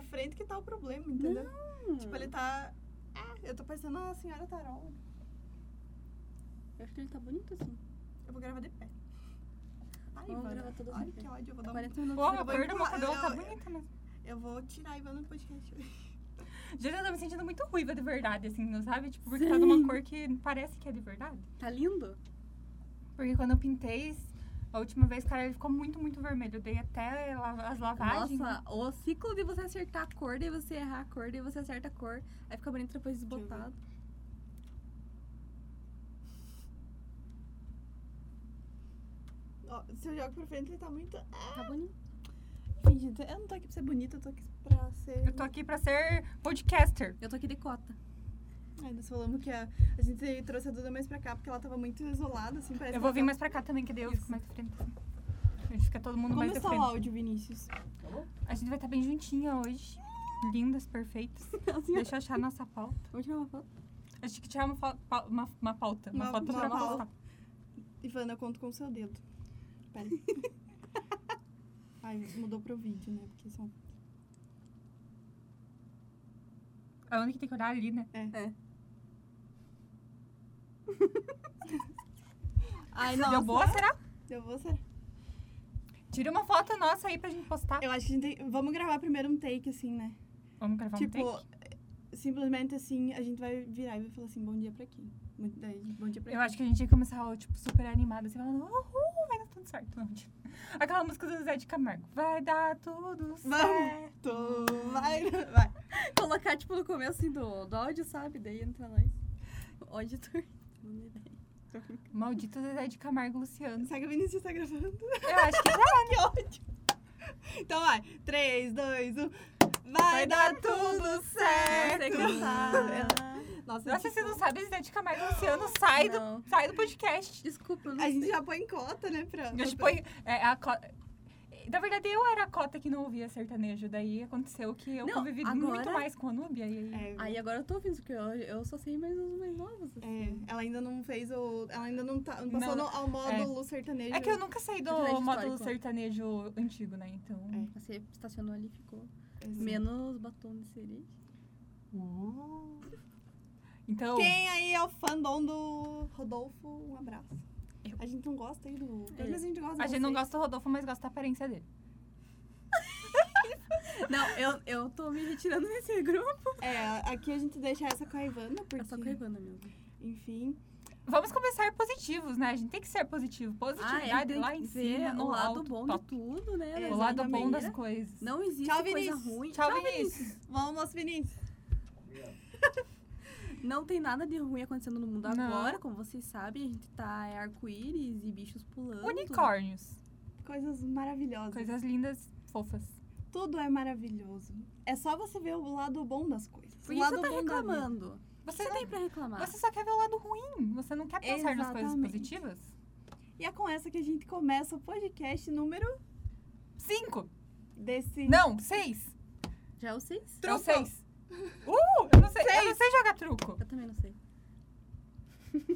pra frente que tá o problema, entendeu? Tipo, ele tá. Ah, eu tô parecendo a senhora Tarol. Eu acho que ele tá bonito assim. Eu vou gravar de pé. Ai, Vamos Ivana, gravar todas Ai, que ódio. Eu vou dar um... 40 minutos. Porra, Eu a vou cor do meu cabelo tá bonita mesmo. Eu vou tirar a Ivana no podcast. Gente, eu tô me sentindo muito ruiva de verdade, assim, não sabe? Tipo, porque tá numa Sim. cor que parece que é de verdade. Tá lindo? Porque quando eu pintei, a última vez, cara, ele ficou muito, muito vermelho. Eu dei até as lavagens. Nossa, o ciclo de você acertar a cor, daí você errar a cor, daí você acerta a cor, aí fica bonito depois desbotado. Ó, se eu jogo pra frente, ele tá muito. Ah, Tá bonito. eu não tô aqui pra ser bonita, eu tô aqui pra ser. Eu tô aqui pra ser podcaster. Eu tô aqui de cota. Ai, nós falamos que a, a gente trouxe a Duda mais pra cá porque ela tava muito isolada, assim, parece Eu vou vir tá- mais pra cá também, que daí eu Isso. fico mais de frente. assim. A gente fica todo mundo Como mais de está frente. o áudio, Vinícius? A gente vai estar bem juntinha hoje. Lindas, perfeitas. Assim. Deixa eu achar a nossa pauta. Vamos tirar uma foto. A gente tem que tirar uma, pa- uma, uma pauta. Uma, Uma- foto uma pra pauta. Ivana, eu conto com o seu dedo. Pera aí. Ai, mudou pro vídeo, né? Porque são. A única que tem que olhar ali, né? É. Ai, Deu nossa. boa, será? Deu boa, será? Tira uma foto nossa aí pra gente postar. Eu acho que a gente tem... Vamos gravar primeiro um take, assim, né? Vamos gravar tipo, um take? simplesmente assim, a gente vai virar e vai falar assim, bom dia pra quem? Muito- daí, Bom dia pra Eu quem? acho que a gente ia começar, tipo, super animada, assim, falando, uhul, vai dar tudo certo. Não, tipo, Aquela música do Zé de Camargo. Vai dar tudo certo. Vai, vai. Colocar, tipo, no começo assim, do, do áudio, sabe? Daí entra nós. O auditor. Manda ideia. Maldito Zé de Camargo Luciano. Será que o Vinícius tá gravando? Eu acho que já. que ódio. Então vai, 3, 2, 1. Vai, dar tudo certo. Nossa, Nossa, tipo, você não sabe, Zé de Camargo Luciano sai Não. do, sai do podcast. Desculpa, eu não A gente sei. já põe cota, né. A gente põe é, a cota. Na verdade, eu era a cota que não ouvia sertanejo. Daí aconteceu que eu Não, convivi agora- muito mais com a Núbia. E aí... É, Aí agora eu tô ouvindo, porque eu, eu só sei mais os mais novos. é, Assim. ela ainda não fez o... Ela ainda não, tá, não passou Não, no, ao módulo sertanejo. É que eu nunca saí do Sertanejo módulo histórico. sertanejo antigo, né? Então. É. Você estacionou ali e ficou. Assim. Menos batom de cereja. Uh. Então. Quem aí é o fandom do Rodolfo, um abraço. Eu. A gente não gosta aí do... É. Mas a gente gosta A gente não gosta do Rodolfo, mas gosta da aparência dele. Não, eu, eu tô me retirando desse grupo. É, aqui a gente deixa essa com a Ivana, porque... É só com a Ivana mesmo. Enfim... Vamos começar positivos, né? A gente tem que ser positivo. Positividade Ah, é, lá em cima, no o lado alto, bom top. de tudo, né? É, O lado bom das coisas. Não existe Tchau, coisa Vinícius. ruim. Tchau, Vinícius. Vamos, Vinícius. Não tem nada de ruim acontecendo no mundo não. agora, como vocês sabem. A gente tá é arco-íris e bichos pulando. Unicórnios. Coisas maravilhosas. Coisas lindas, fofas. Tudo é maravilhoso. É só você ver o lado bom das coisas. Por isso você tá reclamando. Você, você não, tem pra reclamar. Você só quer ver o lado ruim. Você não quer pensar Exatamente. nas coisas positivas. E é com essa que a gente começa o podcast número... 5. Desse... Não, 6. Já é o 6? trouxe 6. Uh, eu não sei, eu não sei jogar truco. Eu também não sei.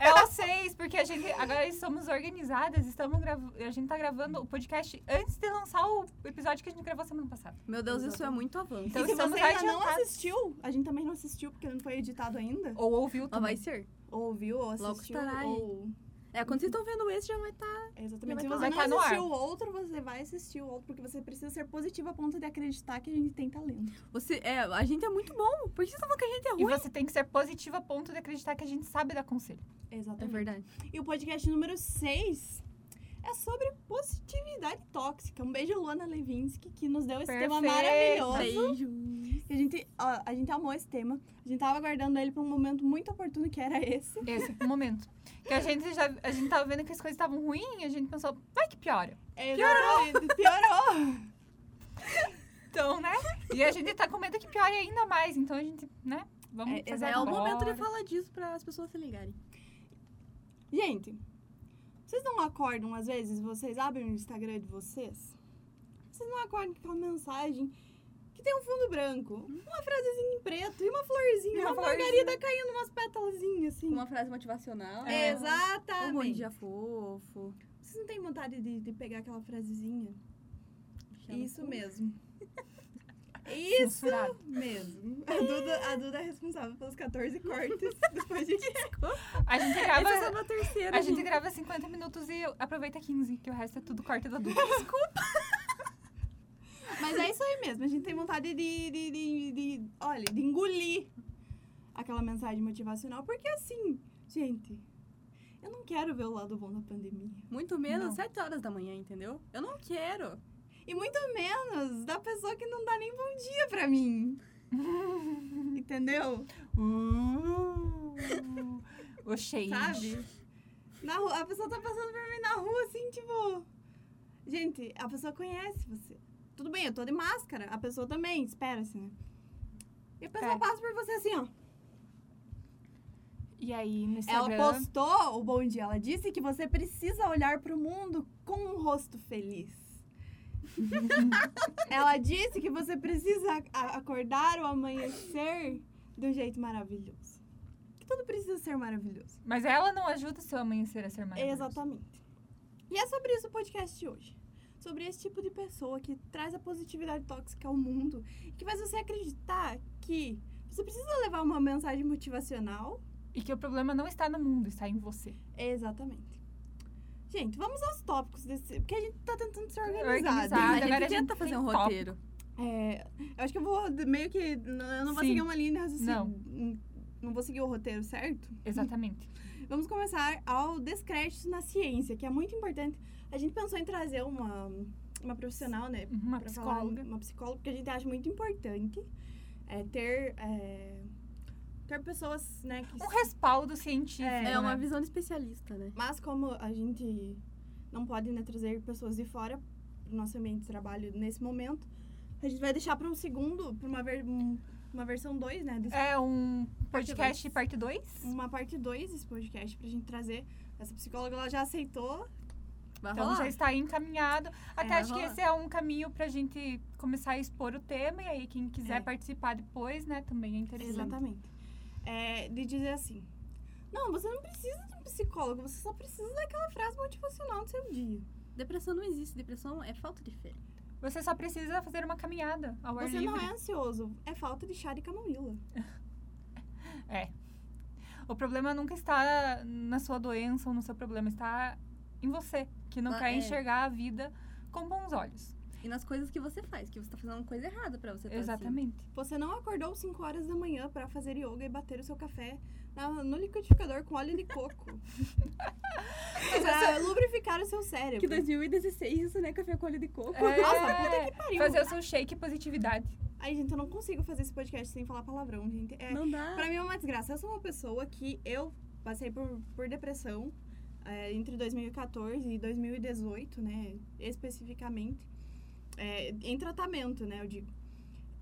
É o seis, porque a gente agora somos organizadas, estamos a gente tá gravando o podcast antes de lançar o episódio que a gente gravou semana passada. Meu Deus, isso é muito avanço. Então e se estamos você ainda não assistiu, a gente também não assistiu porque não foi editado ainda. Ou ouviu Ó, também. vai ser. Ou ouviu, ou Logo assistiu. estará aí. ou... É, quando vocês estão vendo esse, já vai estar. Exatamente. Se Vai você tá não ar. assistiu o outro, você vai assistir o outro, porque você precisa ser positivo a ponto de acreditar que a gente tem talento. Você, é, a gente é muito bom. Por que vocês estão falando que a gente é E ruim? você tem que ser positivo a ponto de acreditar que a gente sabe dar conselho. É Exatamente. verdade. E o podcast número 6 é sobre positividade tóxica. Um beijo, Luana Levinsky, que nos deu esse tema Perfeito. maravilhoso. Beijos. A gente, ó, a gente amou esse tema. A gente tava aguardando ele pra um momento muito oportuno, que era esse. Esse o momento. Que a gente já a gente tava vendo que as coisas estavam ruins e a gente pensou, vai que piora. Exatamente. Piorou! Então, né? E a gente tá com medo que piore ainda mais. Então a gente, né? Vamos É, fazer É o momento de falar disso para as pessoas se ligarem. Gente, vocês não acordam, às vezes, vocês abrem o Instagram de vocês? Vocês não acordam com aquela mensagem que tem um fundo branco, uma frasezinha em preto e uma florzinha, Uma uma, florzinha. margarida caindo umas pétalazinhas, assim. Uma frase motivacional. É. Um bom Exatamente. dia fofo. Vocês não têm vontade de, de pegar aquela frasezinha Isso mesmo. Isso mesmo. A Duda, a Duda é responsável pelos 14 cortes do podcast. A gente Esse é grava. na terceira. A gente grava 50 minutos e aproveita 15, que o resto é tudo corte da dúvida. Mas é isso aí mesmo. A gente tem vontade de, de, de, de- olha, de engolir aquela mensagem motivacional. Porque assim, gente, eu não quero ver o lado bom da pandemia. Muito menos Não. 7 horas da manhã, entendeu? Eu não quero. E muito menos da pessoa que não dá nem bom dia pra mim. Entendeu? Uh, o shade. Sabe? Na rua, a pessoa tá passando por mim na rua, assim, tipo. Gente, a pessoa conhece você. Tudo bem, eu tô de máscara. A pessoa também, espera-se, né? E a pessoa É. passa por você assim, ó. E aí, no Ela Instagram... postou o bom dia. Ela disse que você precisa olhar pro mundo com um rosto feliz. ela disse que você precisa acordar o amanhecer de um jeito maravilhoso. Que tudo precisa ser maravilhoso. Mas ela não ajuda o seu amanhecer a ser maravilhoso. Exatamente. E é sobre isso o podcast de hoje. Sobre esse tipo de pessoa que traz a positividade tóxica ao mundo e que faz você acreditar que você precisa levar uma mensagem motivacional. E que o problema não está no mundo, está em você. Exatamente. Gente, vamos aos tópicos desse. Porque a gente tá tentando ser organizado. Organizado. a agora gente a gente tenta fazer um tópico. roteiro. É, eu acho que eu vou meio que. Eu não vou Sim. seguir uma linha de raciocínio. Não. Não. Vou seguir o roteiro, certo? Exatamente. Vamos começar ao descrédito na ciência, que é muito importante. A gente pensou em trazer uma, uma profissional, né? Uma pra falar, psicóloga. uma psicóloga, porque a gente acha muito importante é, ter, é, ter pessoas, né, que... Um respaldo científico. É, É uma né? visão de especialista, né? Mas como a gente não pode né, trazer pessoas de fora pro nosso ambiente de trabalho nesse momento, a gente vai deixar para um segundo, para uma, ver, um- uma versão 2, né? desse- É um podcast parte 2. Uma parte 2 desse podcast pra gente trazer. Essa psicóloga, ela já aceitou. Vai Então rolar. já está encaminhado. Até É, acho que esse é um caminho pra gente começar a expor o tema. E aí, quem quiser É. participar depois, né, também é interessante. Exatamente. É, de dizer assim, não, você não precisa de um psicólogo, você só precisa daquela frase motivacional do seu dia. Depressão não existe. Depressão é falta de fé. Você só precisa fazer uma caminhada ao ar Você livre. não é ansioso, é falta de chá de camomila. É. O problema nunca está na sua doença ou no seu problema, está em você, que não Ah, quer é. enxergar a vida com bons olhos. E nas coisas que você faz, que você tá fazendo uma coisa errada pra você tá assim. Exatamente. Você não acordou 5 horas da manhã pra fazer yoga e bater o seu café na- no liquidificador com óleo de coco. pra lubrificar o seu cérebro. Que 2016 isso, né? Café com óleo de coco. É, Nossa, puta que pariu. Fazer o seu shake positividade. Ai, gente, eu não consigo fazer esse podcast sem falar palavrão, gente. É, Não dá. Pra mim é uma desgraça. Eu sou uma pessoa que eu passei por, por depressão é, entre 2014 e 2018, né? Especificamente. É, em tratamento, né? Eu digo.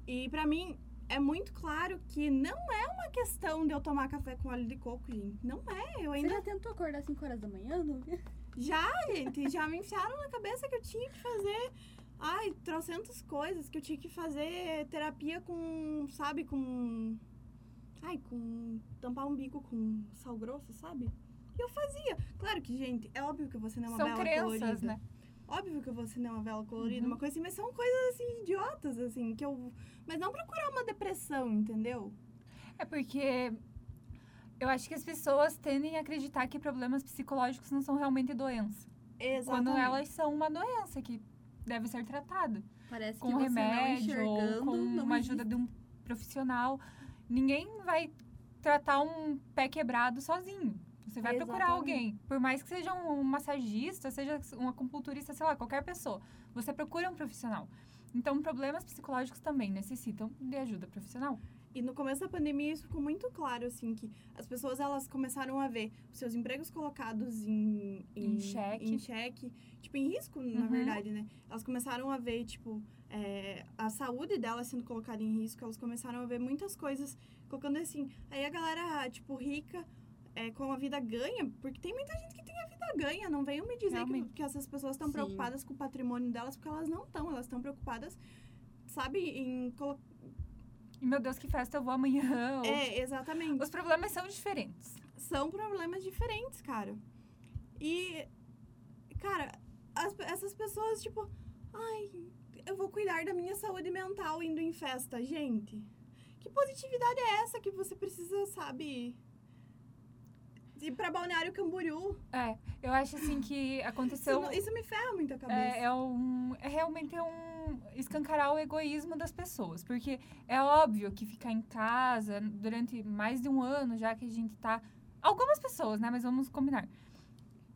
E pra mim é muito claro que não é uma questão de eu tomar café com óleo de coco, gente. Não é. Eu Você ainda já tentou acordar 5 horas da manhã? Não? já, gente, já me enfiaram na cabeça que eu tinha que fazer. Ai, trocentas coisas que eu tinha que fazer terapia com, sabe, com. Ai, com. tampar um bico com sal grosso, sabe? E eu fazia. Claro que, gente, é óbvio que você não é uma São vela crenças, colorida. né? Óbvio que você não é uma vela colorida, Uhum. uma coisa assim, mas são coisas assim, idiotas, assim, que eu. Mas não procurar uma depressão, entendeu? É porque eu acho que as pessoas tendem a acreditar que problemas psicológicos não são realmente doença. Exatamente. Quando elas são uma doença que deve ser tratada. Parece Com que você remédio não ou com não uma ajuda de um profissional. Ninguém vai tratar um pé quebrado sozinho. Você vai procurar alguém. Por mais que seja um massagista, seja um acupunturista, sei lá, qualquer pessoa. Você procura um profissional. Então, problemas psicológicos também necessitam de ajuda profissional. E no começo da pandemia isso ficou muito claro, assim, que as pessoas elas começaram a ver os seus empregos colocados em, Em xeque. em xeque, tipo, em risco, na Uhum. verdade, né? Elas começaram a ver, tipo, é, a saúde delas sendo colocada em risco, elas começaram a ver muitas coisas colocando assim. Aí a galera, tipo, rica, é, com a vida ganha, porque tem muita gente que tem a vida ganha, não venham me dizer que, que essas pessoas estão preocupadas com o patrimônio delas, porque elas não estão, elas estão preocupadas, sabe, em colocar. Meu Deus, que festa eu vou amanhã. ou- É, exatamente. Os problemas são diferentes. são problemas diferentes, cara. E, cara, as- essas pessoas, tipo, ai, eu vou cuidar da minha saúde mental indo em festa, gente? Que positividade é essa que você precisa, sabe? Ir pra Balneário Camboriú. É, eu acho assim que Isso, aconteceu. não- isso me ferra muito a cabeça. É, é, um, é realmente um escancarar o egoísmo das pessoas. Porque é óbvio que ficar em casa durante mais de um ano, já que a gente tá. Algumas pessoas, né? Mas vamos combinar.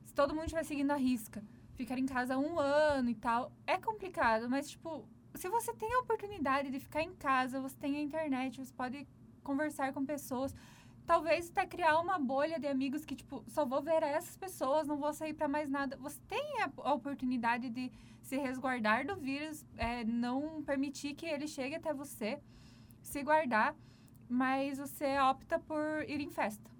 Se todo mundo estiver seguindo a risca, ficar em casa um ano e tal, é complicado, mas, tipo, se você tem a oportunidade de ficar em casa, você tem a internet, você pode conversar com pessoas. Talvez até criar uma bolha de amigos que, tipo, só vou ver essas pessoas, não vou sair pra mais nada. Você tem a, oportunidade de se resguardar do vírus, é, não permitir que ele chegue até você, se guardar, mas você opta por ir em festa.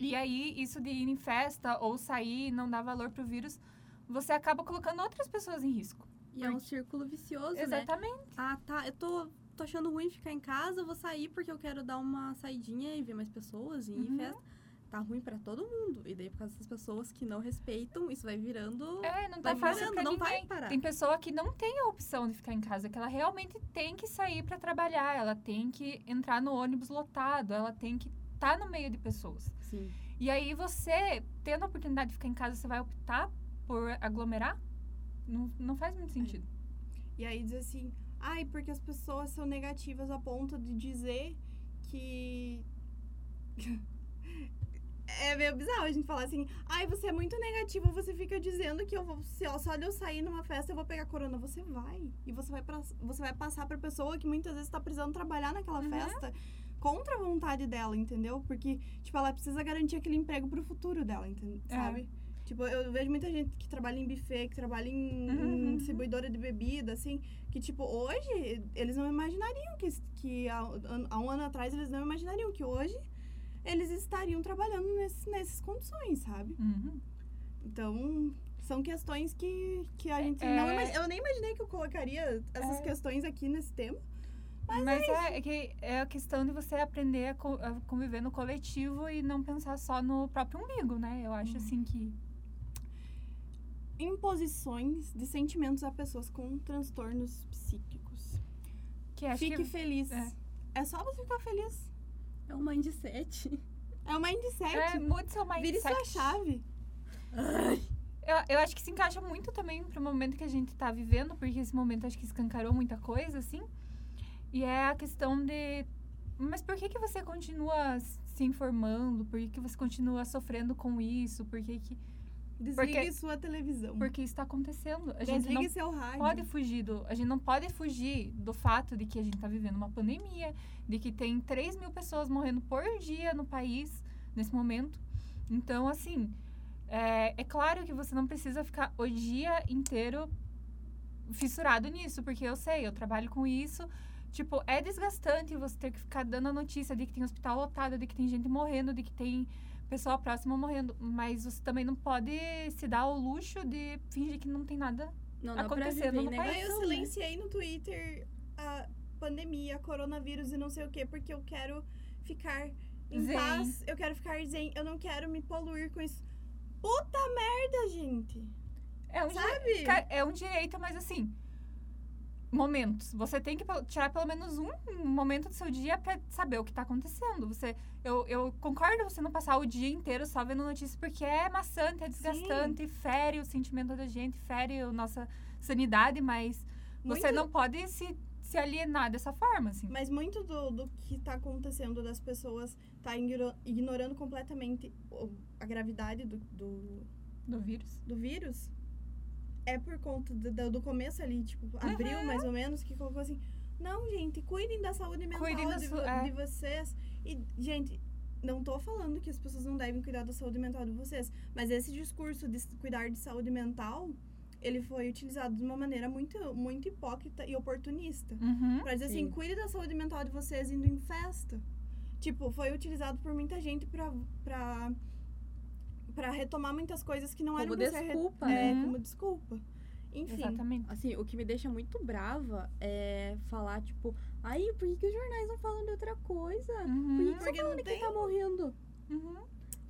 E aí, isso de ir em festa ou sair e não dar valor pro vírus, você acaba colocando outras pessoas em risco. E é um círculo vicioso, né? Exatamente. Ah, tá. Eu tô, tô achando ruim ficar em casa, vou sair porque eu quero dar uma saidinha e ver mais pessoas e ir em Uhum. festa. Tá ruim pra todo mundo. E daí, por causa dessas pessoas que não respeitam, isso vai virando. É, não tá Vai fácil virando, pra não ninguém. vai parar. Tem pessoa que não tem a opção de ficar em casa, que ela realmente tem que sair pra trabalhar, ela tem que entrar no ônibus lotado, ela tem que estar no meio de pessoas. Sim. E aí você, tendo a oportunidade de ficar em casa, você vai optar por aglomerar? Não, não faz muito sentido. E aí diz assim, ai, porque as pessoas são negativas a ponto de dizer que. é meio bizarro a gente falar assim, ai, você é muito negativo, você fica dizendo que eu vou, se ó, só de eu sair numa festa eu vou pegar corona. Você vai. E você vai, pra, você vai passar pra pessoa que muitas vezes tá precisando trabalhar naquela Uhum. festa contra a vontade dela, entendeu? Porque, tipo, ela precisa garantir aquele emprego pro futuro dela, entende? É. sabe? Tipo, eu vejo muita gente que trabalha em buffet, que trabalha em, Uhum, em uhum. distribuidora de bebida, assim, que, tipo, hoje eles não imaginariam que, que há, há um ano atrás eles não imaginariam que hoje eles estariam trabalhando nesse, nessas condições, sabe? Uhum. Então, são questões que, que a gente É- não imag- Eu nem imaginei que eu colocaria essas É. questões aqui nesse tema. Mas, é, é que é a questão de você aprender a, co- a conviver no coletivo e não pensar só no próprio umbigo, né? Eu acho assim que. Imposições de sentimentos a pessoas com transtornos psíquicos. que acho Fique que feliz. é. É. só você ficar feliz. É um mindset. É o mindset. é, mude seu mindset. Vire sua chave. Eu, eu acho que se encaixa muito também pro momento que a gente tá vivendo, porque esse momento acho que escancarou muita coisa, assim. E é a questão de. Mas por que, que você continua se informando? Por que, que você continua sofrendo com isso? Por que, que. Desligue Porque- sua televisão. Porque isso tá acontecendo. A gente Desligue não seu rádio. pode fugir do. A gente não pode fugir do fato de que a gente tá vivendo uma pandemia, de que tem 3 mil pessoas morrendo por dia no país nesse momento. Então, assim, é, é claro que você não precisa ficar o dia inteiro fissurado nisso, porque eu sei, eu trabalho com isso. Tipo, é desgastante você ter que ficar dando a notícia de que tem hospital lotado, de que tem gente morrendo, de que tem pessoa próxima morrendo. Mas você também não pode se dar o luxo de fingir que não tem nada Não Acontecendo viver no país. Aí eu né? silenciei no Twitter a pandemia, coronavírus e não sei o quê, porque eu quero ficar em Zen. paz, eu quero ficar zen, eu não quero me poluir com isso. Puta merda, gente! É um, Sabe? É um direito, mas assim. Momentos. Você tem que tirar pelo menos um momento do seu dia pra saber o que tá acontecendo. Você, eu, eu concordo você não passar o dia inteiro só vendo notícias, porque é maçante, é desgastante, fere o sentimento da gente, fere a nossa sanidade, mas você Muito- não pode se, se alienar dessa forma, assim. Mas muito do, do que tá acontecendo das pessoas tá igno- ignorando completamente a gravidade do, do, Do vírus. do vírus é por conta do, do- começo ali, tipo, abril mais ou menos, que colocou assim: não, gente, cuidem da saúde mental da de, vo- é. de vocês. E, gente, não tô falando que as pessoas não devem cuidar da saúde mental de vocês, mas esse discurso de cuidar de saúde mental, ele foi utilizado de uma maneira muito, muito hipócrita e oportunista. Uhum. Pra dizer assim, Sim. cuide da saúde mental de vocês indo em festa. Tipo, foi utilizado por muita gente pra, pra, pra retomar muitas coisas que não Como eram pra ser desculpa, é, né? como desculpa. Enfim. Exatamente. Assim, o que me deixa muito brava é falar, tipo, aí, por que, que os jornais não falam de outra coisa? Por que, Uhum. que você não falando tem- que tá morrendo? Uhum.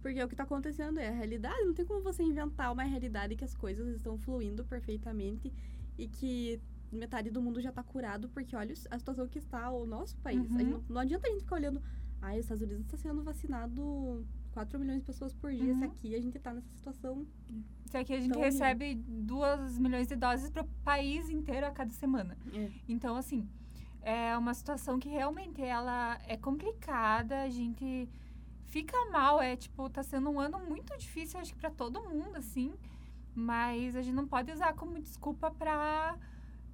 Porque o que tá acontecendo é a realidade. Não tem como você inventar uma realidade que as coisas estão fluindo perfeitamente e que metade do mundo já tá curado, porque olha a situação que está o nosso país. Uhum. Aí não, não adianta a gente ficar olhando, ah, os Estados Unidos está sendo vacinado 4 milhões de pessoas por dia, Uhum. se aqui a gente tá nessa situação. Se aqui a gente Tão recebe 2 milhões de doses pro país inteiro a cada semana. É. Então, assim, é uma situação que realmente ela é complicada, a gente fica mal, é tipo, tá sendo um ano muito difícil, acho que pra todo mundo, assim, mas a gente não pode usar como desculpa pra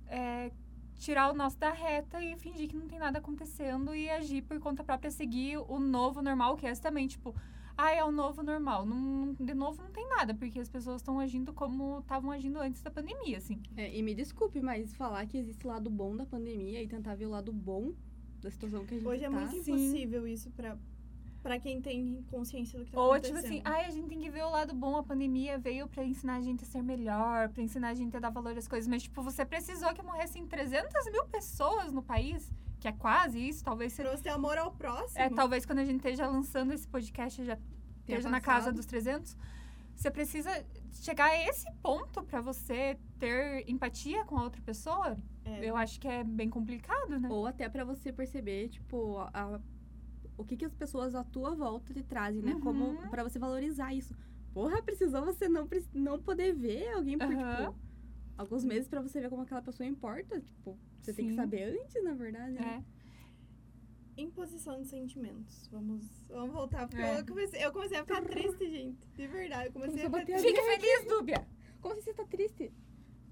é, tirar o nosso da reta e fingir que não tem nada acontecendo e agir por conta própria, seguir o novo normal, que é também, tipo, ah, é o novo normal. Não, de novo, não tem nada, porque as pessoas estão agindo como estavam agindo antes da pandemia, assim. É, e me desculpe, mas falar que existe lado bom da pandemia e tentar ver o lado bom da situação que a gente Hoje é tá. muito Sim. impossível isso pra, pra quem tem consciência do que tá Ou acontecendo. tipo assim, ai, a gente tem que ver o lado bom, a pandemia veio pra ensinar a gente a ser melhor, pra ensinar a gente a dar valor às coisas, mas tipo, você precisou que morressem 300 mil pessoas no país, que é quase isso, talvez. Pra você ter amor ao próximo. É, talvez quando a gente esteja lançando esse podcast já esteja na casa dos 300. Você precisa chegar a esse ponto pra você ter empatia com a outra pessoa. É. Eu acho que é bem complicado, né? Ou até pra você perceber, tipo, a- a- o que, que as pessoas à tua volta te trazem, né? Como Uhum. para você valorizar isso. Porra, precisou você não, não poder ver alguém por, Aham. tipo, alguns meses pra você ver como aquela pessoa importa. Tipo, você tem que Sim. saber antes, na verdade. né? É. Imposição de sentimentos. Vamos, vamos voltar. Porque É. eu, comecei, eu comecei a ficar triste, gente. De verdade. Eu comecei Começou a ficar. Fique feliz, Dúbia! Como assim você tá triste?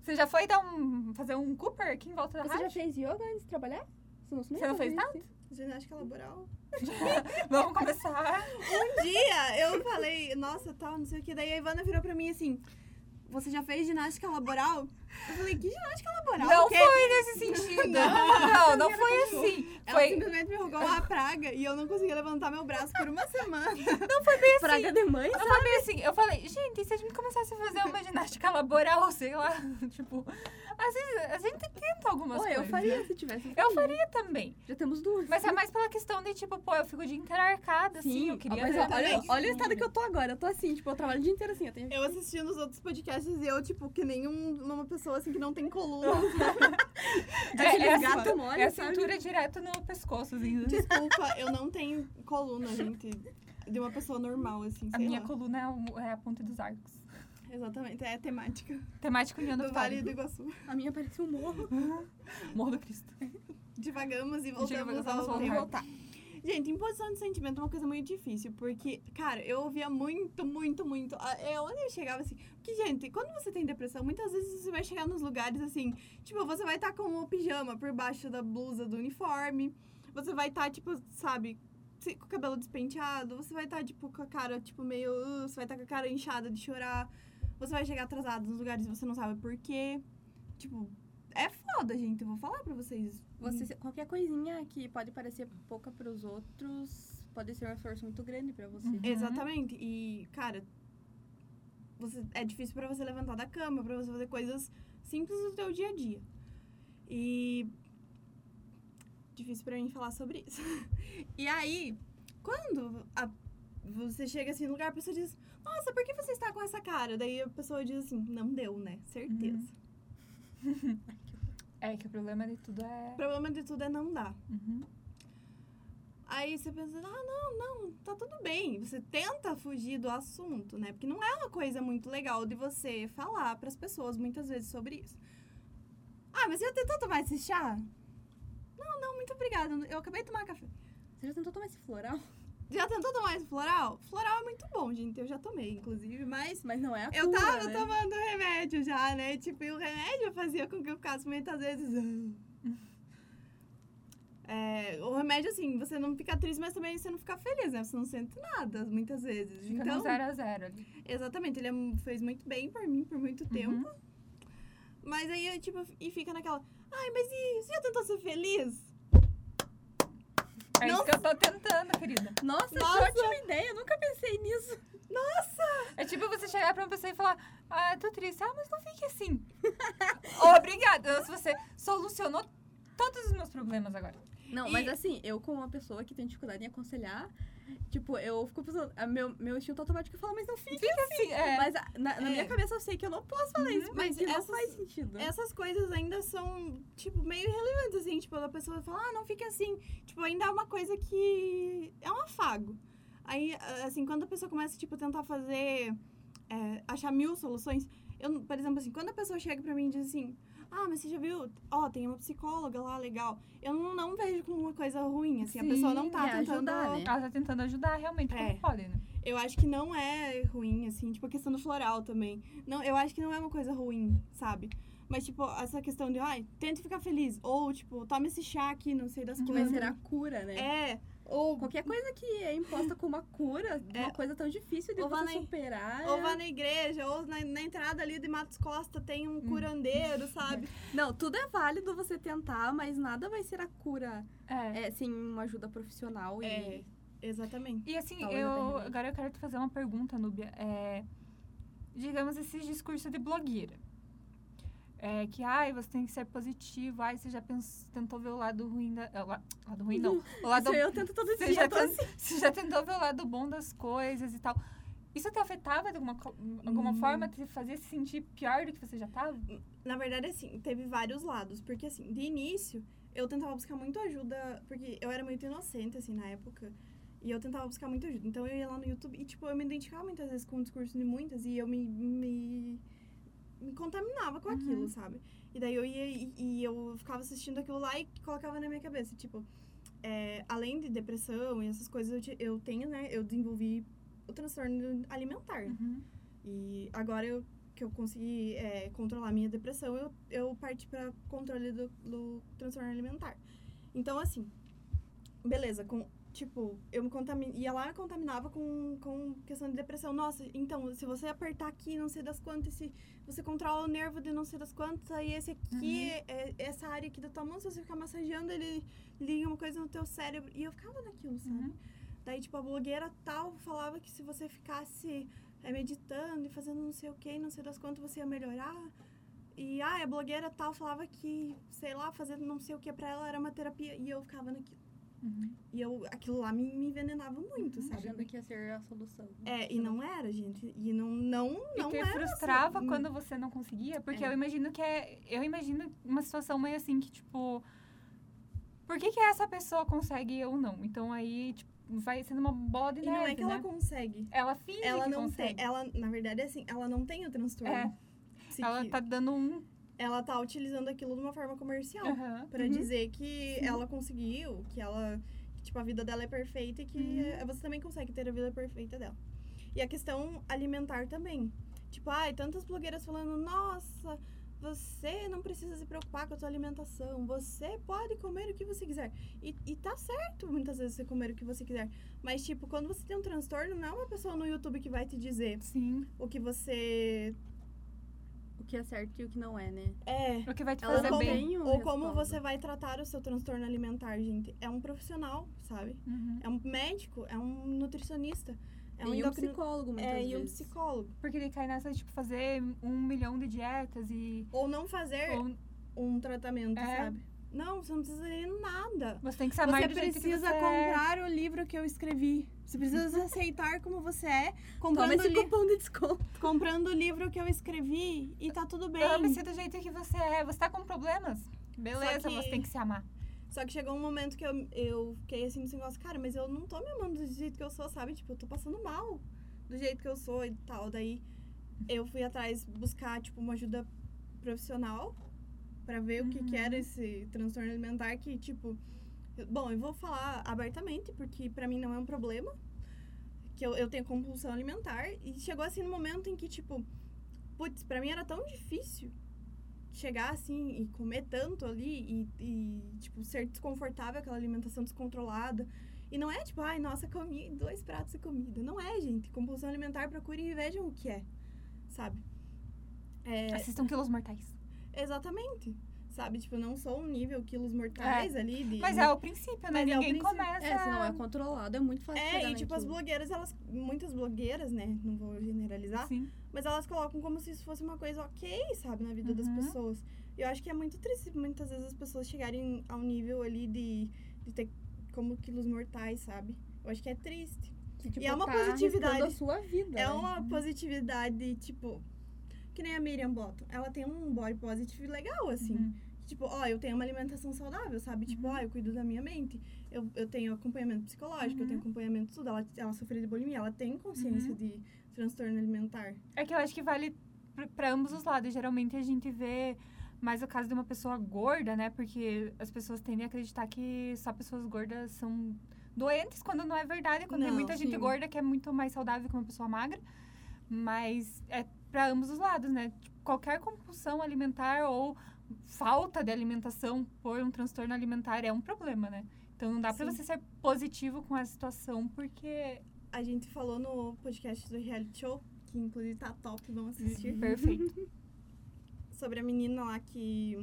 Você já foi dar um, fazer um Cooper aqui em volta da Você rádio? já fez yoga antes de trabalhar? Você não, Você não fez nada? Ginástica laboral. Vamos começar. Um dia eu falei, nossa, tal, não sei o que. Daí a Ivana virou pra mim assim: Você já fez ginástica laboral? Eu falei: Que ginástica laboral? Não O quê?" foi nesse sentido. Não, não, foi assim. Ela Foi, simplesmente me rogou uma praga e eu não conseguia levantar meu braço por uma semana. Praga de mãe? eu falei assim, eu falei, gente, e se a gente começasse a fazer uma ginástica laboral, sei lá, tipo, às vezes a gente tenta algumas Oi, coisas. eu faria se tivesse. Eu faria também. Já temos duas. Mas é mais pela questão de, tipo, pô, eu fico o dia inteiro arcada, assim, eu queria... mas eu olha, olha o estado que eu tô agora. Eu tô assim, tipo, eu trabalho o dia inteiro assim. Eu tenho... Eu assistindo os outros podcasts e eu, tipo, que nem um- uma pessoa assim que não tem coluna. Aqueles é, gato é, mole, é a sabe? cintura direto no pescoço, assim. Desculpa, eu não tenho coluna, gente. De uma pessoa normal, assim, A sei minha lá. coluna é, o- é a ponta dos arcos. Exatamente, é temática. Temática União do Do Vale do. Iguaçu. A minha parece um morro. Morro do Cristo. Divagamos e voltamos Divagamos, ao voltar. Gente, imposição de sentimento é uma coisa muito difícil, porque, cara, eu ouvia muito, muito, muito. É onde eu chegava assim. Porque, gente, quando você tem depressão, muitas vezes você vai chegar nos lugares assim, tipo, você vai estar com o pijama por baixo da blusa do uniforme. Você vai estar, tipo, sabe, com o cabelo despenteado. Você vai estar, tipo, com a cara, tipo, meio. "Uh", você vai estar com a cara inchada de chorar. Você vai chegar atrasado nos lugares e você não sabe por quê. Tipo, é foda, gente. Eu vou falar pra vocês. Você, qualquer coisinha que pode parecer pouca pros outros, pode ser um esforço muito grande pra você. Uhum. Exatamente. E, cara, você, é difícil pra você levantar da cama, pra você fazer coisas simples do teu dia a dia. E difícil pra mim falar sobre isso. E aí, quando a- você chega assim no lugar, a pessoa diz: "Nossa, por que você está com essa cara?" Daí a pessoa diz assim: "Não deu, né? Certeza." É que o problema de tudo é... O problema de tudo é não dar. Uhum. Aí você pensa, ah, não, não, tá tudo bem. Você tenta fugir do assunto, né? Porque não é uma coisa muito legal de você falar pras pessoas muitas vezes sobre isso. Ah, mas você já tentou tomar esse chá? Não, não, muito obrigada. Eu acabei de tomar café. Você já tentou tomar esse floral? Já tentou tomar esse floral? Floral é muito bom, gente. Eu já tomei, inclusive, mas Mas não é a eu cura, tava né? tomando remédio já, né? Tipo, e o remédio fazia com que eu ficasse muitas vezes. É, o remédio, assim, você não fica triste, mas também você não fica feliz, né? Você não sente nada, muitas vezes. Fica então, no zero a zero ali. exatamente, ele é- fez muito bem por mim por muito tempo. Mas aí, eu, tipo, e fica naquela. Ai, mas e você já tentou ser feliz? É isso que eu tô tentando, querida. Nossa, Nossa. que ótima ideia. Eu nunca pensei nisso. É tipo você chegar pra uma pessoa e falar, ah, tô triste. Ah, mas não fique assim. Obrigada. Se você solucionou todos os meus problemas agora. Não, E- mas assim, eu como uma pessoa que tem dificuldade em aconselhar, tipo, eu fico pensando, meu, meu instinto automático falar, mas não fica. Assim, é. Mas na, na É. minha cabeça eu sei que eu não posso falar isso, Mas mas não essas- faz sentido. Essas coisas ainda são, tipo, meio irrelevantes, assim. Tipo, a pessoa fala, ah, não fique assim. Tipo, ainda é uma coisa que é um afago. Aí, assim, quando a pessoa começa, tipo, a tentar fazer... é, achar mil soluções... Eu, por exemplo, assim, quando a pessoa chega pra mim e diz assim... Ah, mas você já viu? Ó, tem uma psicóloga lá, legal. Eu não, não vejo como uma coisa ruim, assim. a pessoa não Sim, tá é tentando... ajudar, né? Ela tá tentando ajudar realmente É. como pode, né? Eu acho que não é ruim, assim, tipo, a questão do floral também. Não, eu acho que não é uma coisa ruim, sabe? Mas, tipo, essa questão de, ai, tente ficar feliz. Ou, tipo, toma esse chá aqui, não sei das Que vai ser a cura, né? É, ou, Qualquer coisa que é imposta como uma cura, de uma É. coisa tão difícil de você na- superar. ou vá na igreja, ou na, na entrada ali de Matos Costa tem um curandeiro, sabe? Não, tudo é válido você tentar, mas nada vai ser a cura. É. É, sim, uma ajuda profissional e... É, exatamente. E assim, Talvez eu, agora eu quero te fazer uma pergunta, Núbia. É, digamos, esse discurso de blogueira. É, que, ai, você tem que ser positivo. Ai, você já pens- tentou ver o lado ruim da... la- lado ruim, não. O lado... Isso eu tento todo você, dia. já tô ten- assim. você já tentou ver o lado bom das coisas e tal. Isso te afetava de alguma, alguma Hum. forma? Te fazia se sentir pior do que você já tava? Na verdade, assim, teve vários lados. Porque, assim, de início, eu tentava buscar muito ajuda, porque eu era muito inocente, assim, na época. E eu tentava buscar muita ajuda. Então eu ia lá no YouTube e, tipo, eu me identificava muitas vezes com o discurso de muitas e eu me, me contaminava com Uhum. aquilo, sabe? E daí eu ia e, e eu ficava assistindo aquilo lá e colocava na minha cabeça, tipo, é, além de depressão e essas coisas, eu, ti- eu tenho, né? Eu desenvolvi o transtorno alimentar. Uhum. E agora eu, que eu consegui é, controlar a minha depressão, eu, eu parti para controle do, do transtorno alimentar. Então, assim, beleza, com, tipo, eu me contamin... ia lá contaminava com, com questão de depressão. Nossa, então, se você apertar aqui, não sei das quantas, se você controla o nervo de não sei das quantas, aí esse aqui, Uhum. é, essa área aqui da tua mão, se você ficar massageando, ele liga uma coisa no teu cérebro. E eu ficava naquilo, sabe? Uhum. Daí, tipo, a blogueira tal falava que se você ficasse é, meditando e fazendo não sei o que, não sei das quantas, você ia melhorar. E, ah, a blogueira tal falava que, sei lá, fazendo não sei o que pra ela era uma terapia. E eu ficava naquilo. Uhum. E eu, aquilo lá me, me envenenava muito, sabe? Achando que ia ser a solução. É, e não era, gente. E não, não, E não te era. frustrava assim. quando você não conseguia? Porque É. eu imagino que é. Eu imagino uma situação meio assim que, tipo. Por que, que essa pessoa consegue e eu não? Então aí, tipo, vai sendo uma bola de E não é neve, que ela né? consegue. Ela finge Ela que não consegue. tem. Ela, na verdade, é assim, ela não tem o transtorno. É. Ela tá dando um. Ela tá utilizando aquilo de uma forma comercial. Aham. Pra Uhum. dizer que ela conseguiu, que ela. Que, tipo, a vida dela é perfeita e que Uhum. eh, você também consegue ter a vida perfeita dela. E a questão alimentar também. Tipo, ai, tantas blogueiras falando, nossa, você não precisa se preocupar com a sua alimentação. Você pode comer o que você quiser. E, e tá certo muitas vezes você comer o que você quiser. Mas, tipo, quando você tem um transtorno, não é uma pessoa no YouTube que vai te dizer Sim. o que você O que é certo e o que não é, né? é. O que vai te fazer não bem. Ou como você vai tratar o seu transtorno alimentar, gente. É um profissional, sabe? Uhum. É um médico, é um nutricionista, é um e um psicólogo, muitas É, e um vezes. psicólogo. Porque ele cai nessa, tipo, fazer um milhão de dietas e. Ou não fazer ou um tratamento, É. sabe? Não, você não precisa de nada. você tem que se amar Você precisa você é. comprar o livro que eu escrevi. Você precisa aceitar como você é, Toma comprando, esse li- cupom de desconto. comprando o livro que eu escrevi e tá tudo bem. Ame-se do jeito que você é. Você tá com problemas? Beleza, que- você tem que se amar. Só que chegou um momento que eu, eu fiquei assim, nesse negócio, cara, mas eu não tô me amando do jeito que eu sou, sabe? Tipo, eu tô passando mal do jeito que eu sou e tal. Daí eu fui atrás buscar, tipo, uma ajuda profissional pra ver o que, que Uhum. era esse transtorno alimentar que, tipo. Bom, eu vou falar abertamente, porque pra mim não é um problema. Que eu, eu tenho compulsão alimentar. E chegou assim no momento em que, tipo, putz, pra mim era tão difícil chegar assim e comer tanto ali e, e, tipo, ser desconfortável aquela alimentação descontrolada. E não é tipo, ai, nossa, comi dois pratos de comida. Não é, gente. Compulsão alimentar, procurem e vejam o que é, sabe? É, Assistam Quilos Mortais. Exatamente. Sabe? Tipo, não sou um nível quilos mortais ali. De, Mas é o princípio, né? Mas é o Ninguém princípio. começa. É, se não é controlado, é muito fácil É, chegar e tipo, as blogueiras, elas. Muitas blogueiras, né? Não vou generalizar. Sim. Mas elas colocam como se isso fosse uma coisa ok, sabe, na vida das Uhum. pessoas. E eu acho que é muito triste muitas vezes as pessoas chegarem ao nível ali de, de ter como quilos mortais, sabe? Eu acho que é triste. Que, tipo, E é uma tá positividade. a sua vida. É né? uma positividade, tipo. Que nem a Miriam Bottom. Ela tem um body positive legal, assim. Uhum. Tipo, ó, eu tenho uma alimentação saudável, sabe? Tipo, ó, eu cuido da minha mente. Eu, eu tenho acompanhamento psicológico, eu tenho acompanhamento de tudo. Ela, ela sofreu de bulimia, ela tem consciência de transtorno alimentar. É que eu acho que vale pra ambos os lados. Geralmente a gente vê mais o caso de uma pessoa gorda, né? Porque as pessoas tendem a acreditar que só pessoas gordas são doentes, quando não é verdade. Quando tem Não, muita gente sim. gorda que é muito mais saudável que uma pessoa magra. Mas é pra ambos os lados, né? Tipo, qualquer compulsão alimentar ou falta de alimentação por um transtorno alimentar é um problema, né? Então não dá pra Sim. você ser positivo com a situação, porque... A gente falou no podcast do reality show, que inclusive tá top, vamos assistir. Perfeito. sobre a menina lá que.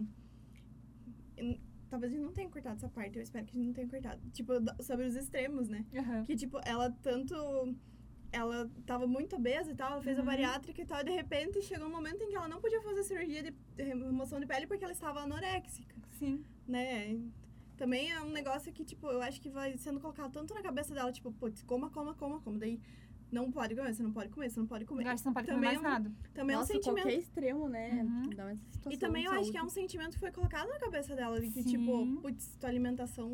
Talvez a gente não tenha cortado essa parte, eu espero que a gente não tenha cortado. Tipo, sobre os extremos, né? Aham. Que, tipo, ela tanto. Ela tava muito obesa e tal, ela fez a Uhum. bariátrica e tal, e de repente chegou um momento em que ela não podia fazer cirurgia de remoção de pele porque ela estava anoréxica, Sim. né? Também é um negócio que, tipo, eu acho que vai sendo colocado tanto na cabeça dela, tipo, putz, coma, coma, coma, coma. Daí não pode comer, você não pode comer, você não pode comer. Eu acho que você não pode comer Também mais é um- nada. Também Nossa, é um sentimento. qualquer extremo, né? Uhum. Dá uma situação E também eu acho que é um saúde. sentimento que foi colocado na cabeça dela, de que, Sim. tipo, putz, tua alimentação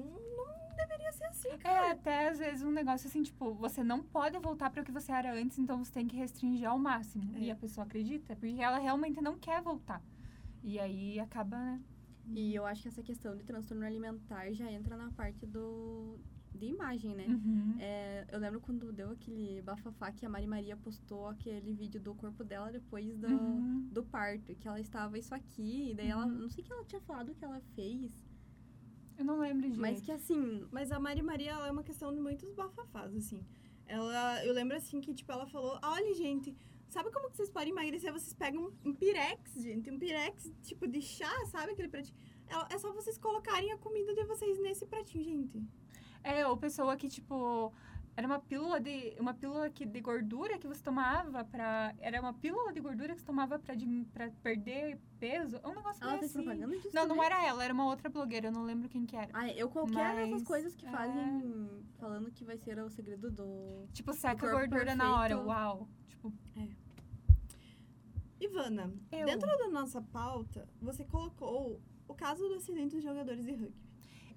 deveria ser assim, É, cara. até às vezes um negócio assim, tipo, você não pode voltar para o que você era antes, então você tem que restringir ao máximo. É. E a pessoa acredita, porque ela realmente não quer voltar. E aí acaba, né? E eu acho que essa questão de transtorno alimentar já entra na parte do de imagem, né? Uhum. É, eu lembro quando deu aquele bafafá que a Mari Maria postou aquele vídeo do corpo dela depois do, Uhum. do parto, que ela estava isso aqui, e daí ela, Uhum. não sei o que ela tinha falado que ela fez, Eu não lembro de mas que assim, Mas a Mari Maria, ela é uma questão de muitos bafafás, assim. Ela, eu lembro, assim, que, tipo, ela falou, olha, gente, sabe como que vocês podem emagrecer? Vocês pegam um, um pirex, gente, um pirex, tipo, de chá, sabe aquele pratinho? É só vocês colocarem a comida de vocês nesse pratinho, gente. É, ou pessoa que, tipo, era uma pílula de. Uma pílula que, de gordura que você tomava pra. Era uma pílula de gordura que você tomava pra, dim- pra perder peso. É um negócio ela assim. propaganda disso Não, não também? era ela, era uma outra blogueira, eu não lembro quem que era. Ah, eu qualquer dessas Mas, coisas que é. fazem falando que vai ser o segredo do Tipo, seca a gordura na hora. perfeito. Uau. Tipo, Ivana, Eu. dentro da nossa pauta, você colocou o caso do acidente dos jogadores de rugby.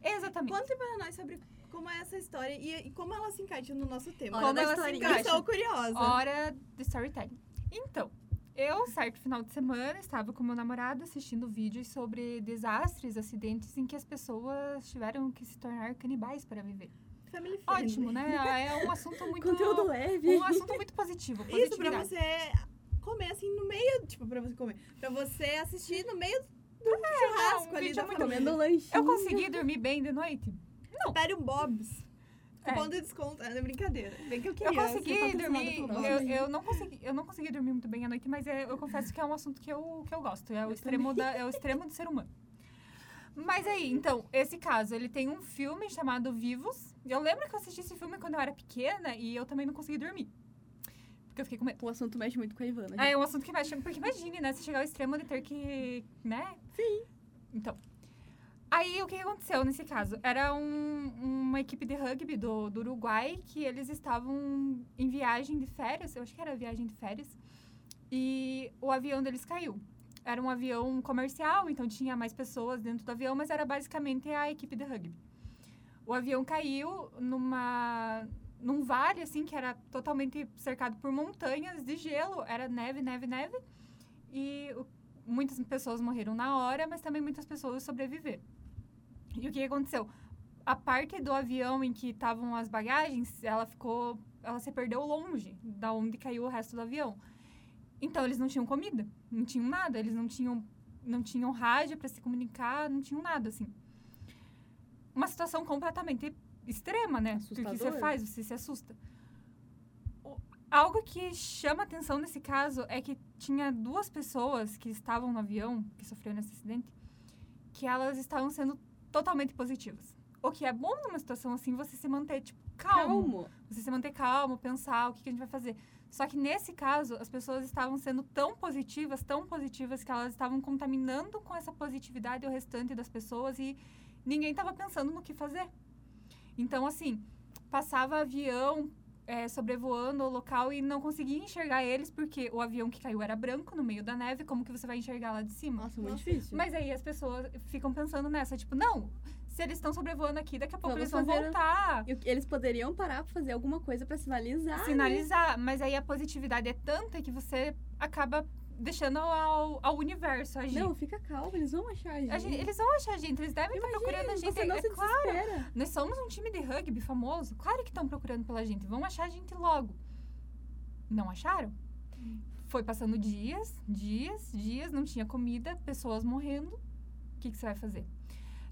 exatamente. Conte para nós sobre como é essa história e, e como ela se encaixa no nosso tema. Hora Como ela se encaixa. estou curiosa. Hora de storytelling. Então, eu, certo final de semana, estava com meu namorado assistindo vídeos sobre desastres, acidentes em que as pessoas tiveram que se tornar canibais para viver. Family friendly. Ótimo, né? É um assunto muito... conteúdo leve. Um assunto muito positivo, Isso pra você comer assim no meio, tipo, pra você comer. Pra você assistir no meio do churrasco um ali vídeo da muito família. Comendo lanchinho. Eu consegui dormir bem de noite? Um Bob's. É. Cupom de desconto. É brincadeira. Bem que eu Eu queria. ser consegui patrocinada dormir. Eu, eu, não consegui, eu não consegui dormir muito bem à noite, mas é- eu confesso que é um assunto que eu, que eu gosto. É o, extremo da, é o extremo do ser humano. Mas aí, então, esse caso, ele tem um filme chamado Vivos. Eu lembro que eu assisti esse filme quando eu era pequena e eu também não consegui dormir. Porque eu fiquei com medo. O assunto mexe muito com a Ivana. É um assunto que mexe. Porque imagine, né? Você chegar ao extremo de ter que. né? Sim. Então. Aí, o que aconteceu nesse caso? Era um- uma equipe de rugby do, do Uruguai que eles estavam em viagem de férias. Eu acho que era viagem de férias. E o avião deles caiu. Era um avião comercial, então tinha mais pessoas dentro do avião, mas era basicamente a equipe de rugby. O avião caiu numa num vale assim que era totalmente cercado por montanhas de gelo, era neve, neve, neve. E muitas pessoas morreram na hora, mas também muitas pessoas sobreviveram. E o que aconteceu? A parte do avião em que estavam as bagagens, ela ficou, ela se perdeu longe da onde caiu o resto do avião. Então eles não tinham comida, não tinham nada, eles não tinham não tinham rádio para se comunicar, não tinham nada assim. Uma situação completamente extrema, né? Porque você Assustadora. faz, você se assusta. O- Algo que chama atenção nesse caso é que tinha duas pessoas que estavam no avião, que sofreram esse acidente, que elas estavam sendo totalmente positivas. O que é bom numa situação assim, você se manter, tipo, calmo. Calmo. Você se manter calmo, pensar o que, que a gente vai fazer. Só que nesse caso, as pessoas estavam sendo tão positivas, tão positivas, que elas estavam contaminando com essa positividade o restante das pessoas e ninguém estava pensando no que fazer. Então, assim, passava avião é, sobrevoando o local e não conseguia enxergar eles porque o avião que caiu era branco no meio da neve. Como que você vai enxergar lá de cima? Nossa, muito Nossa. difícil. Mas aí as pessoas ficam pensando nessa, tipo, não, se eles estão sobrevoando aqui, daqui a pouco Vamos eles vão fazer- voltar. O que- eles poderiam parar pra fazer alguma coisa pra sinalizar. né? Sinalizar, mas aí a positividade é tanta que você acaba deixando ao, ao universo agir. Não, fica calmo, eles vão achar a gente. A gente- eles vão achar a gente, eles devem estar procurando a gente. Você não é se claro, desespera. nós somos um time de rugby famoso, claro que estão procurando pela gente, vão achar a gente logo. Não acharam? Foi passando dias, dias, dias, não tinha comida, pessoas morrendo. O que, que você vai fazer?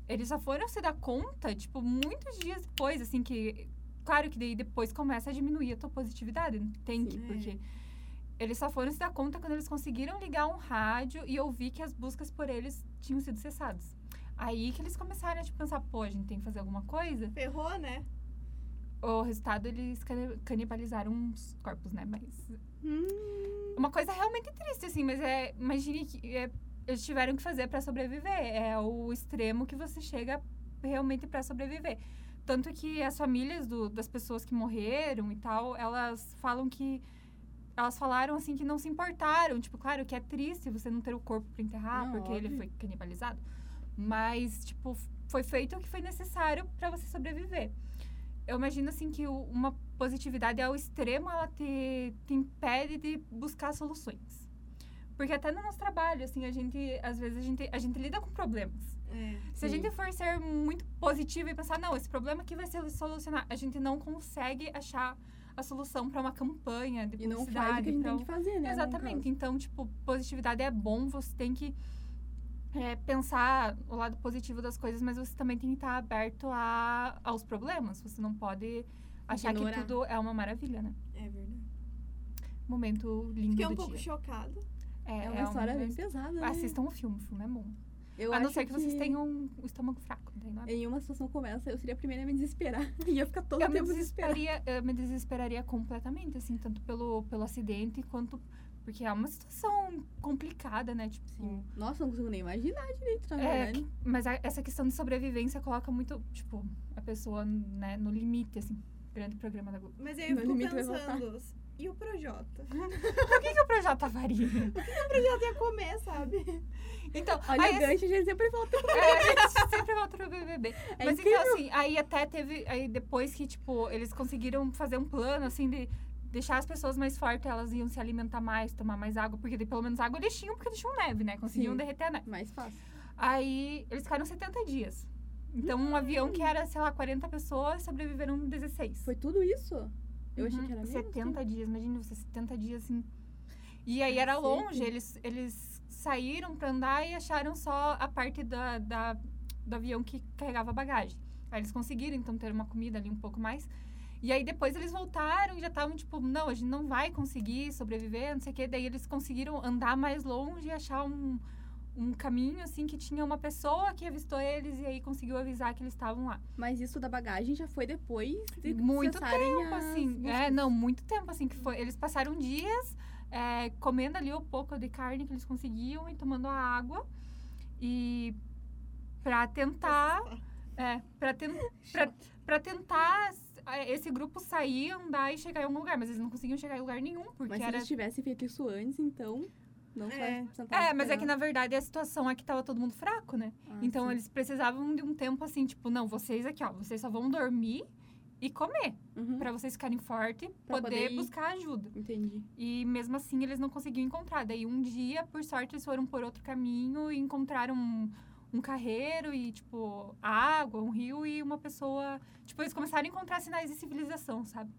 Eles só foram se dar conta, tipo, muitos dias depois, assim, que. Claro que daí depois começa a diminuir a tua positividade, tem que, Sim. porque. Eles só foram se dar conta quando eles conseguiram ligar um rádio e ouvir que as buscas por eles tinham sido cessadas. Aí que eles começaram a tipo, pensar, pô, a gente tem que fazer alguma coisa. Ferrou, né? O resultado, eles cani- canibalizaram os corpos, né? Mas. Hum, Uma coisa realmente triste, assim, mas é. Imagine que é, eles tiveram que fazer pra sobreviver. É o extremo que você chega realmente pra sobreviver. Tanto que as famílias do- das pessoas que morreram e tal, elas falam que. Elas falaram assim que não se importaram. Tipo, claro que é triste você não ter o corpo pra enterrar, Não, porque ele óbvio. foi canibalizado. Mas, tipo, foi feito o que foi necessário pra você sobreviver. Eu imagino assim que o- uma positividade ao extremo ela te, te impede de buscar soluções. Porque até no nosso trabalho, assim, a gente, às vezes, a gente, a gente lida com problemas. É. Se a gente for ser muito positivo e pensar, não, esse problema aqui vai ser solucionar, a gente não consegue achar a solução para uma campanha de E não publicidade. faz o que a gente pra tem que fazer, né? no Exatamente. Então, tipo, positividade é bom, você tem que é, pensar o lado positivo das coisas, mas você também tem que estar aberto a, aos problemas. Você não pode achar Ignorar. que tudo é uma maravilha, né? É verdade. Momento lindo Fiquei do um pouco dia. chocada. É uma história bem pesada, né? Assistam o filme, o filme é bom. Eu a não acho ser que, vocês tenham o estômago fraco, Em uma situação como essa, eu seria a primeira a me desesperar. E eu ficar todo eu me, tempo desesperada. desesperaria, eu me desesperaria completamente, assim, tanto pelo, pelo acidente quanto. Porque é uma situação complicada, né? Tipo. Sim. Nossa, não consigo nem imaginar direito, na É, verdade. mas a- essa questão de sobrevivência coloca muito, tipo, a pessoa, né, no limite, assim. Grande programa da Globo. Mas aí eu fico pensando, e o Projota? Por que, que o projeto varia? O Projota ia comer, sabe? Então, Olha aí, o gancho, a gente sempre volta. é, a gente sempre volta pro BBB. É Mas incrível. então, assim, aí até teve. Aí depois que, tipo, eles conseguiram fazer um plano, assim, de deixar as pessoas mais fortes, elas iam se alimentar mais, tomar mais água, porque daí, pelo menos água eles tinham, porque eles tinham neve, né? Conseguiam Sim. derreter a neve. Mais fácil. Aí eles ficaram 70 dias. Então, um avião que era, sei lá, 40 pessoas, sobreviveram 16. Foi tudo isso? Eu achei Uhum, que era menos. 70 dias, imagina você, 70 dias assim. E aí era longe, eles, eles saíram pra andar e acharam só a parte da, da- do avião que carregava bagagem. Aí eles conseguiram, então, ter uma comida ali um pouco mais. E aí depois eles voltaram e já estavam tipo, não, a gente não vai conseguir sobreviver, não sei o quê. Daí eles conseguiram andar mais longe e achar um, um caminho, assim, que tinha uma pessoa que avistou eles e aí conseguiu avisar que eles estavam lá. Mas isso da bagagem já foi depois de Muito tempo, as assim. É, não, muito tempo, assim, que foi. Eles passaram dias é, comendo ali o pouco de carne que eles conseguiam e tomando a água. E pra tentar. É, pra, ten, pra, pra tentar é, esse grupo sair, andar e chegar em algum lugar. Mas eles não conseguiam chegar em lugar nenhum, porque Mas se era. eles tivessem feito isso antes, então. Não É. É, mas é que na verdade a situação é que tava todo mundo fraco, né? Ah, Então sim. eles precisavam de um tempo assim, tipo, não, vocês aqui, ó, vocês só vão dormir e comer. Uhum, Pra vocês ficarem fortes, poder, poder ir. buscar ajuda. Entendi. E mesmo assim eles não conseguiam encontrar. Daí um dia, por sorte, eles foram por outro caminho e encontraram um, um carreiro e, tipo, água, um rio e uma pessoa. Tipo, eles começaram a encontrar sinais de civilização, sabe?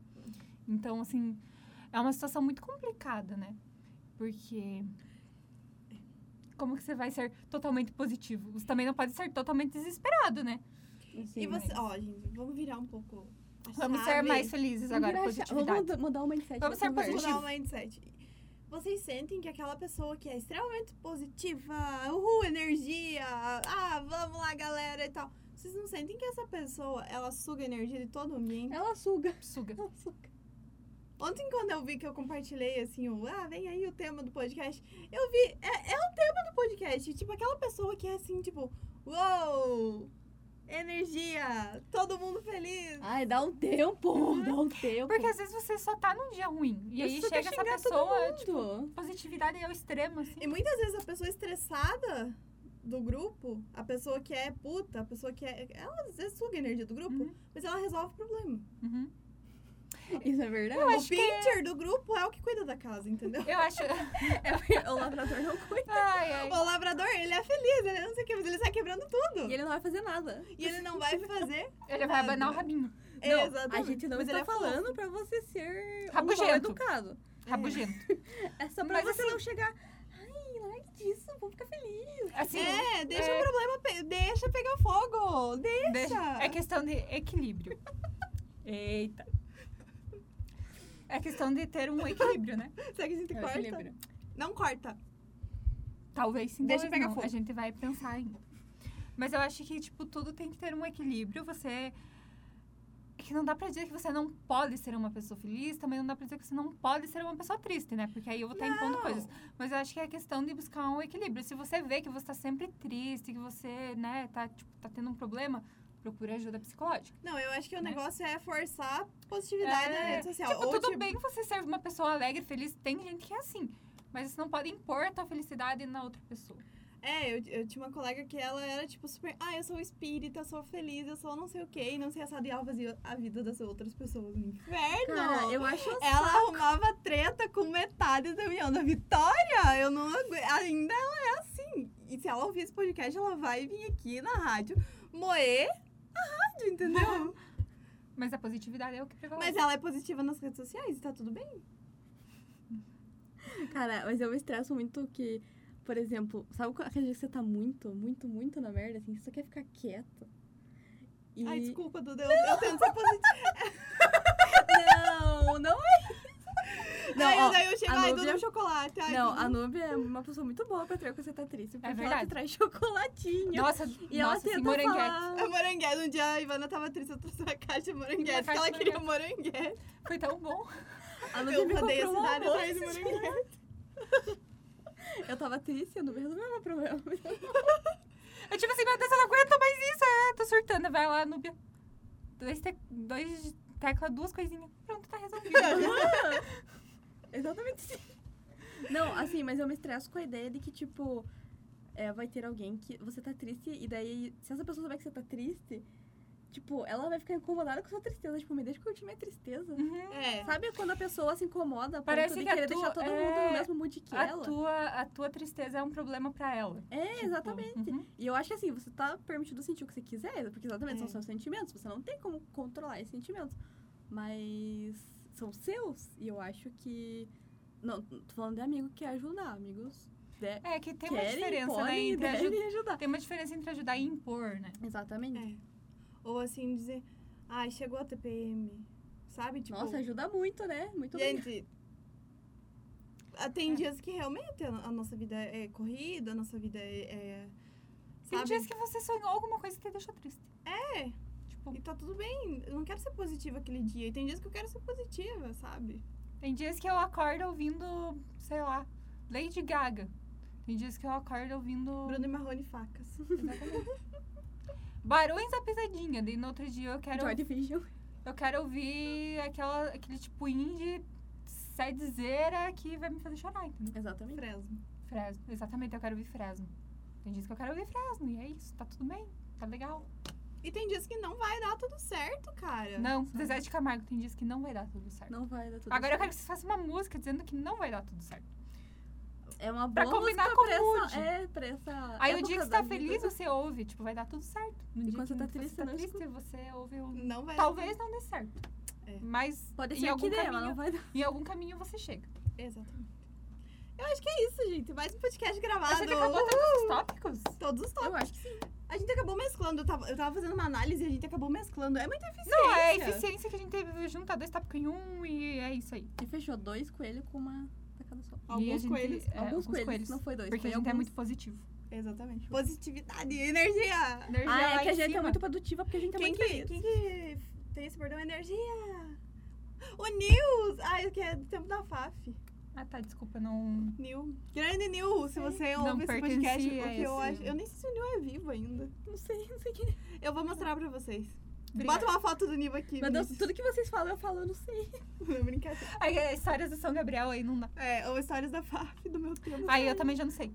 Então, assim, é uma situação muito complicada, né? Porque. Como que você vai ser totalmente positivo? Você também não pode ser totalmente desesperado, né? Assim, e você, mas- ó, gente, vamos virar um pouco a Vamos ser chave. mais felizes Vamos agora, positividade. Vamos muda- mudar o mindset. Vamos ser conversa. positivo. mudar o mindset. Vocês sentem que aquela pessoa que é extremamente positiva, uhul, energia, ah, vamos lá, galera e tal. Vocês não sentem que essa pessoa, ela suga a energia de todo o ambiente? Ela suga. Suga. Ela suga. Ontem, quando eu vi que eu compartilhei, assim, o, ah, vem aí o tema do podcast, eu vi, é, é o tema do podcast. Tipo, aquela pessoa que é assim, tipo, uou, energia! Todo mundo feliz! Ai, dá um tempo, dá um tempo. Porque às vezes você só tá num dia ruim. E aí chega essa pessoa, mundo. tipo, positividade ao extremo, assim. E muitas vezes a pessoa estressada do grupo, a pessoa que é puta, a pessoa que é. Ela às vezes suga a energia do grupo, Uhum. mas ela resolve o problema. Uhum. Isso é verdade? o pincher do grupo é o que cuida da casa, entendeu? Eu acho. É o lavrador não cuida. Ai, ai. O lavrador, ele é feliz, ele não sei o que, mas ele sai quebrando tudo. E ele não vai fazer nada. E ele não vai fazer. Ele vai abanar o rabinho. Não, Exatamente. a gente não Mas ele está é fofo. falando pra você ser um Rabugento. mal educado. Rabugento. É só pra Mas você assim- não chegar. Ai, largue disso, vou ficar feliz. Assim, É, deixa é- o problema, pe- deixa pegar fogo. Deixa. deixa- é questão de equilíbrio. Eita. É questão de ter um equilíbrio, né? Será que a gente É o corta? equilíbrio. Não corta. Talvez sim, Deixa talvez pegar não. fogo. A gente vai pensar ainda. Mas eu acho que, tipo, tudo tem que ter um equilíbrio. Você... É que não dá pra dizer que você não pode ser uma pessoa feliz, também não dá pra dizer que você não pode ser uma pessoa triste, né? Porque aí eu vou estar impondo coisas. Mas eu acho que é questão de buscar um equilíbrio. Se você vê que você tá sempre triste, que você, né, tá, tipo, tá tendo um problema, procure ajuda psicológica. Não, eu acho que o Né? negócio é forçar a positividade na rede social. Tipo, Ou, tudo tipo, bem você ser uma pessoa alegre, feliz. Tem gente que é assim. Mas você não pode impor a tua felicidade na outra pessoa. É, eu, eu tinha uma colega que ela era, tipo, super... Ah, eu sou espírita, eu sou feliz, eu sou não sei o quê. E não sei assado. E ela fazia a vida das outras pessoas no inferno. Cara, eu acho Ela arrumava treta com metade da minha da Vitória. Eu não agu- Ainda ela é assim. E se ela ouvir esse podcast, ela vai vir aqui na rádio moer a rádio, entendeu? Mas a positividade é o que prevalece. Mas ela é positiva nas redes sociais tá tudo bem. Cara, mas eu me estresso muito que, por exemplo, sabe aquele dia que você tá muito, muito, muito na merda, assim, você só quer ficar quieta. E... Ai, desculpa, Duda. Eu, eu tento ser positiva. Não, não é. Não, Aí ó, daí eu chego, a ai, Núbia- Duda, chocolate. Ai, não, a Nubia é uma pessoa muito boa pra ter quando você tá triste. Porque ela verdade. te traz chocolatinho. Nossa, e ela nossa, esse tenta moranguete. falar... A moranguete. Um dia a Ivana tava triste, eu trouxe uma caixa de moranguete, porque ela queria moranguete. Foi tão bom. A Nubia Eu me rodei a comprou um cidade atrás moranguete. Eu tava triste, a Nubia resolveu meu problema. Eu tipo assim, meu Deus, eu não aguento mais isso. É, tô surtando. Vai lá, Núbia. Dois, te... dois tecla, duas coisinhas. Pronto, tá resolvido. Exatamente sim. Não, assim, mas eu me estresso com a ideia de que, tipo, é, vai ter alguém que você tá triste e daí, se essa pessoa souber que você tá triste, tipo, ela vai ficar incomodada com a sua tristeza. Tipo, me deixa curtir minha tristeza. Uhum. É. Sabe quando a pessoa se incomoda Parece de que querer tua- deixar todo mundo é, no mesmo mood que A ela? tua, a tua tristeza é um problema pra ela. É, Tipo, exatamente. uhum. E eu acho que assim, você tá permitido sentir o que você quiser, porque exatamente são É. seus sentimentos. Você não tem como controlar esses sentimentos. Mas são seus. E eu acho que. Não, tô falando de amigo que quer ajudar. Amigos de... É que tem uma querem, diferença, né? podem, Entre aju- devem ajudar. Tem uma diferença entre ajudar e impor, né? Exatamente. É. Ou assim, dizer, ai, chegou a TPM. Sabe? Tipo, Nossa, ajuda muito, né? Muito bem. gente. ah, Tem dias que realmente a nossa vida é corrida, a nossa vida é. é Tem sabe? dias que você sonhou alguma coisa que te deixou triste. É. Tipo, E tá tudo bem. Eu não quero ser positiva aquele dia. E tem dias que eu quero ser positiva, sabe? tem dias que eu acordo ouvindo, sei lá, Lady Gaga. Tem dias que eu acordo ouvindo Bruno e Marrone facas. Barões da Pisadinha. Daí no outro dia eu quero, Joy Division. eu quero ouvir aquela, aquele tipo indie sadzeira que vai me fazer chorar, entendeu? Exatamente. Fresno. Fresno. Exatamente, eu quero ouvir Fresno. Tem dias que eu quero ouvir Fresno. E é isso, tá tudo bem, tá legal. E tem dias que não vai dar tudo certo, cara. Não? Zezé de Camargo tem dias que não vai dar tudo certo. Não vai dar tudo Agora eu certo. quero que vocês façam uma música dizendo que não vai dar tudo certo. É uma pra boa combinar música com pra o essa. É, pra essa Aí o dia que você tá vida. feliz, você ouve, tipo, vai dar tudo certo. No E dia quando que você tá você triste, tá não triste, você ouve o... Não vai Talvez não dê certo. É. Mas Pode em ser algum que dê, caminho, mas não vai dar. em algum caminho você chega. Exatamente. Eu acho que é isso, gente. Mais um podcast gravado. A gente acabou todos os tópicos? Todos os tópicos. Eu acho que sim. A gente acabou mesclando. Eu tava, eu tava fazendo uma análise e a gente acabou mesclando. É muita eficiência. Não, é a eficiência que a gente teve juntar dois tópicos em um e é isso aí. E fechou dois coelhos com uma tacada só. E Alguns gente- coelhos. é, alguns, coelhos, não foi dois. Porque foi a gente é alguns. muito positivo. Exatamente. Positividade, energia. Energia Ah, é que a gente é cima. muito produtiva porque a gente é Quem muito que, feliz. quem que tem esse bordão? Energia. O News. Ai, que é do tempo da FAF. Ah, tá, desculpa, não. Nil. Grande Nil, se você Não ouve esse podcast, porque a eu esse- acho. Eu nem sei se o Nil é vivo ainda. Não sei, não sei quem. Eu vou mostrar pra vocês. Obrigada. Bota uma foto do Nil aqui. Meu Deus, tudo que vocês falam, eu falo, eu não sei. Não, brincadeira. Aí, é, histórias do São Gabriel aí não dá. É, ou histórias da FAF do meu tempo. Aí eu também já não sei.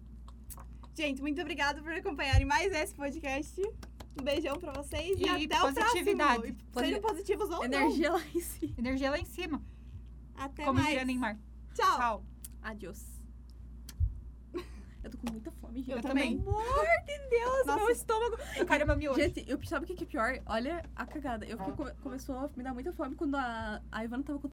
Gente, muito obrigada por acompanharem mais esse podcast. Um beijão pra vocês e, E até o próximo. E Sejam positivos ou Energia lá em cima. Energia lá em cima. não. Até como mais. diria Neymar. Tchau. Tchau. Adiós. Eu tô com muita fome, gente. Eu também. Pelo amor de Deus, Nossa. meu estômago. Eu quero meu miojo. Gente, eu, sabe o que que é pior? Olha a cagada. Eu fiquei, come- começou a me dar muita fome quando a, a Ivana tava com